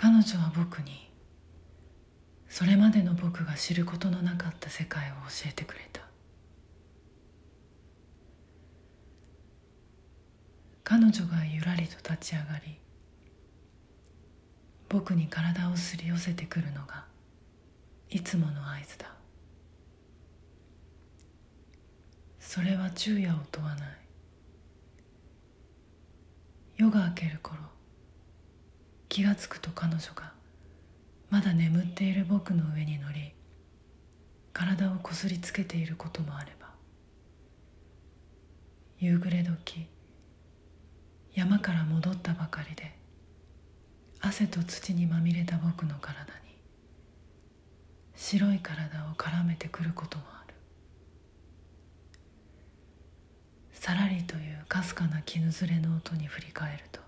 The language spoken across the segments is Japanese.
彼女は僕にそれまでの僕が知ることのなかった世界を教えてくれた。彼女がゆらりと立ち上がり僕に体をすり寄せてくるのがいつもの合図だ。それは昼夜を問わない。夜が明ける頃気がつくと彼女がまだ眠っている僕の上に乗り体をこすりつけていることもあれば夕暮れ時山から戻ったばかりで汗と土にまみれた僕の体に白い体を絡めてくることもある。さらりというかすかな絹ずれの音に振り返ると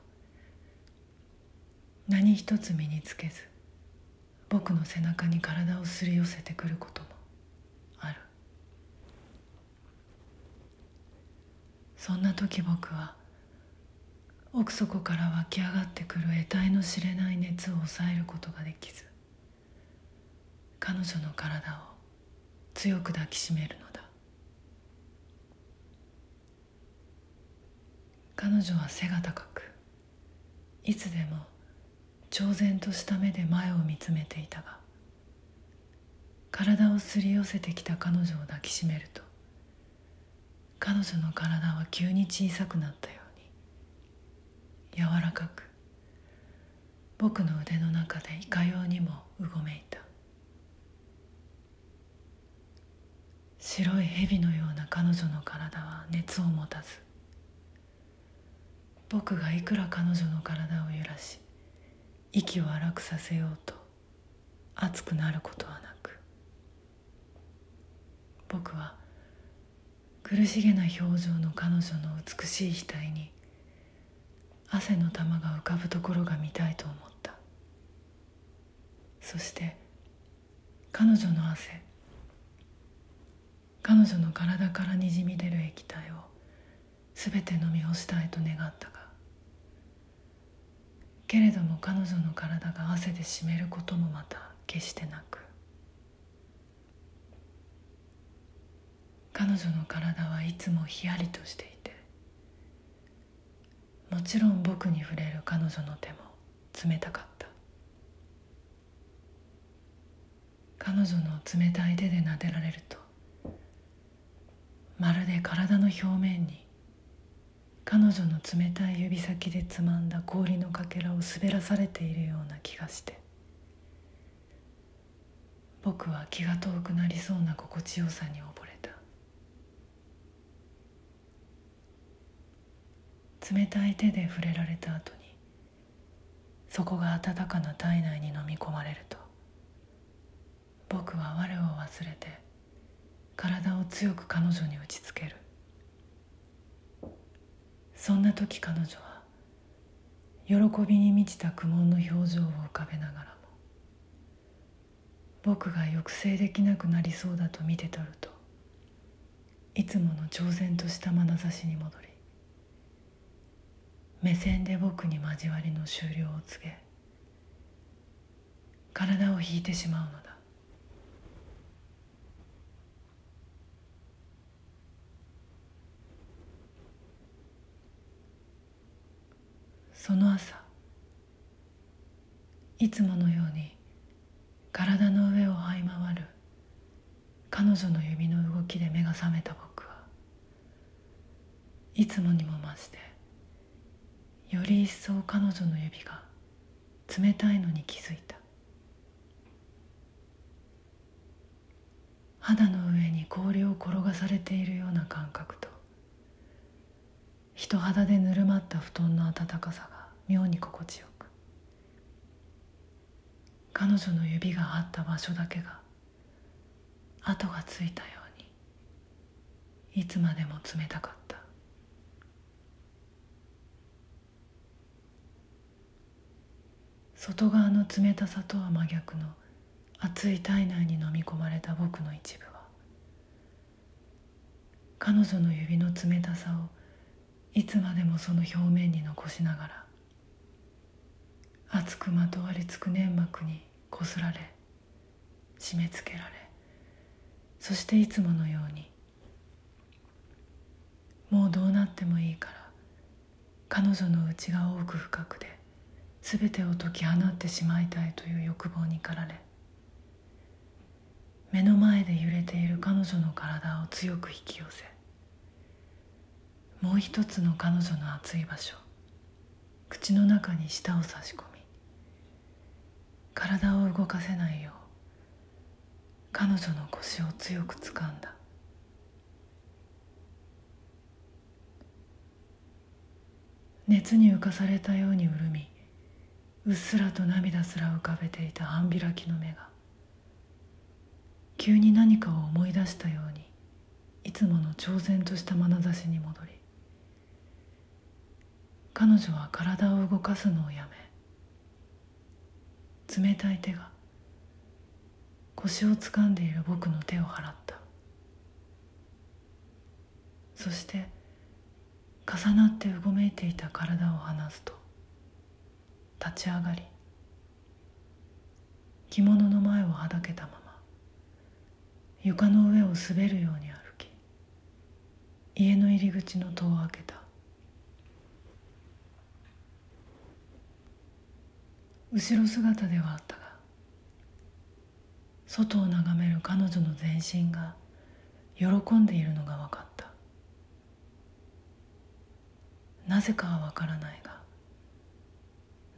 何一つ身につけず僕の背中に体をすり寄せてくることもある。そんな時僕は奥底から湧き上がってくる得体の知れない熱を抑えることができず彼女の体を強く抱きしめるのだ。彼女は背が高くいつでも挑然とした目で前を見つめていたが体をすり寄せてきた彼女を抱きしめると彼女の体は急に小さくなったように柔らかく僕の腕の中でいかようにもうごめいた。白い蛇のような彼女の体は熱を持たず僕がいくら彼女の体を揺らし息を荒くさせようと熱くなることはなく僕は苦しげな表情の彼女の美しい額に汗の玉が浮かぶところが見たいと思った。そして彼女の汗彼女の体からにじみ出る液体を全て飲み干したいと願ったがけれども彼女の体が汗で湿ることもまた決してなく彼女の体はいつもひやりとしていてもちろん僕に触れる彼女の手も冷たかった。彼女の冷たい手で撫でられるとまるで体の表面に彼女の冷たい指先でつまんだ氷のかけらを滑らされているような気がして。僕は気が遠くなりそうな心地よさに溺れた。冷たい手で触れられた後にそこが温かな体内に飲み込まれると僕は我を忘れて体を強く彼女に打ちつける。そんな時彼女は喜びに満ちた苦悶の表情を浮かべながらも僕が抑制できなくなりそうだと見て取るといつもの挑然とした眼差しに戻り目線で僕に交わりの終了を告げ体を引いてしまうのだその朝いつものように体の上を這い回る彼女の指の動きで目が覚めた僕はいつもにも増してより一層彼女の指が冷たいのに気づいた。肌の上に氷を転がされているような感覚と人肌でぬるまった布団の温かさが妙に心地よく。彼女の指があった場所だけが跡がついたようにいつまでも冷たかった。外側の冷たさとは真逆の熱い体内に飲み込まれた僕の一部は彼女の指の冷たさをいつまでもその表面に残しながら熱くまとわりつく粘膜にこすられ締め付けられそしていつものようにもうどうなってもいいから彼女の内側奥深くで全てを解き放ってしまいたいという欲望に駆られ目の前で揺れている彼女の体を強く引き寄せもう一つの彼女の熱い場所。口の中に舌を差し込み体を動かせないよう彼女の腰を強く掴んだ。熱に浮かされたように潤みうっすらと涙すら浮かべていた半開きの目が急に何かを思い出したようにいつもの挑然とした眼差しに戻り彼女は体を動かすのをやめ冷たい手が腰を掴んでいる僕の手を払った。そして重なってうごめいていた体を離すと立ち上がり着物の前をはだけたまま床の上を滑るように歩き家の入り口の戸を開けた。後ろ姿ではあったが外を眺める彼女の全身が喜んでいるのが分かった。なぜかは分からないが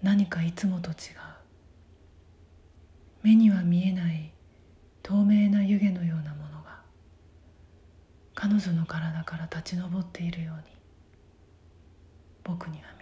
何かいつもと違う。目には見えない透明な湯気のようなものが彼女の体から立ち上っているように僕には見え